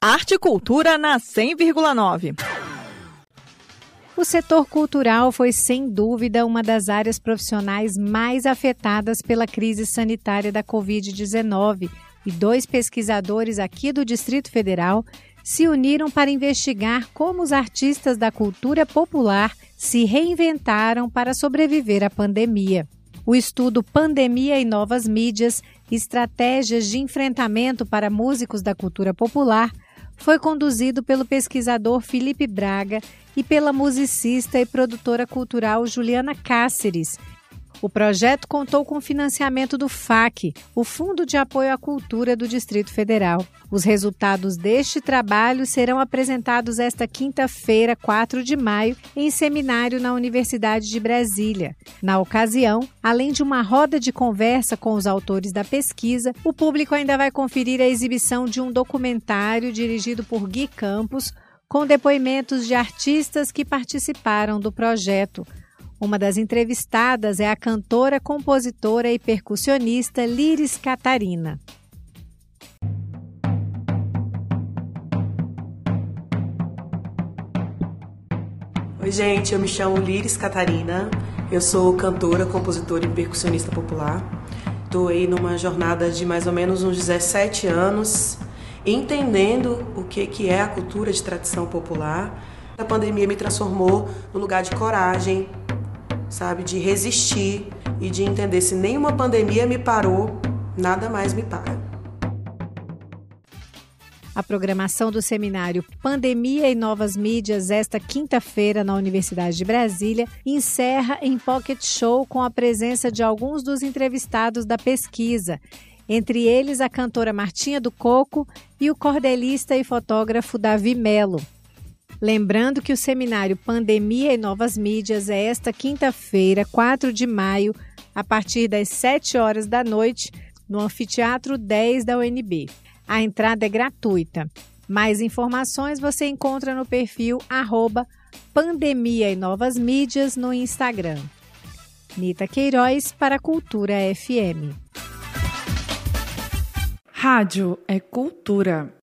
Arte e Cultura na 100,9. O setor cultural foi, sem dúvida, uma das áreas profissionais mais afetadas pela crise sanitária da Covid-19 e dois pesquisadores aqui do Distrito Federal se uniram para investigar como os artistas da cultura popular se reinventaram para sobreviver à pandemia. O estudo Pandemia e Novas Mídias Estratégias de Enfrentamento para Músicos da Cultura Popular foi conduzido pelo pesquisador Felipe Braga e pela musicista e produtora cultural Juliana Cáceres, o projeto contou com financiamento do FAC, o Fundo de Apoio à Cultura do Distrito Federal. Os resultados deste trabalho serão apresentados esta quinta-feira, 4 de maio, em seminário na Universidade de Brasília. Na ocasião, além de uma roda de conversa com os autores da pesquisa, o público ainda vai conferir a exibição de um documentário dirigido por Gui Campos, com depoimentos de artistas que participaram do projeto. Uma das entrevistadas é a cantora, compositora e percussionista Liris Catarina. Oi, gente, eu me chamo Liris Catarina. Eu sou cantora, compositora e percussionista popular. Estou aí numa jornada de mais ou menos uns 17 anos, entendendo o que, que é a cultura de tradição popular. A pandemia me transformou no lugar de coragem, sabe? De resistir e de entender se nenhuma pandemia me parou, nada mais me para. A programação do seminário Pandemia e Novas Mídias, esta quinta-feira na Universidade de Brasília, encerra em Pocket Show com a presença de alguns dos entrevistados da pesquisa, entre eles a cantora Martinha do Coco e o cordelista e fotógrafo Davi Melo. Lembrando que o seminário Pandemia e Novas Mídias é esta quinta-feira, 4 de maio, a partir das 7 horas da noite, no Anfiteatro 10 da UNB. A entrada é gratuita. Mais informações você encontra no perfil arroba Pandemia e Novas Mídias no Instagram. Nita Queiroz para Cultura FM. Rádio é cultura.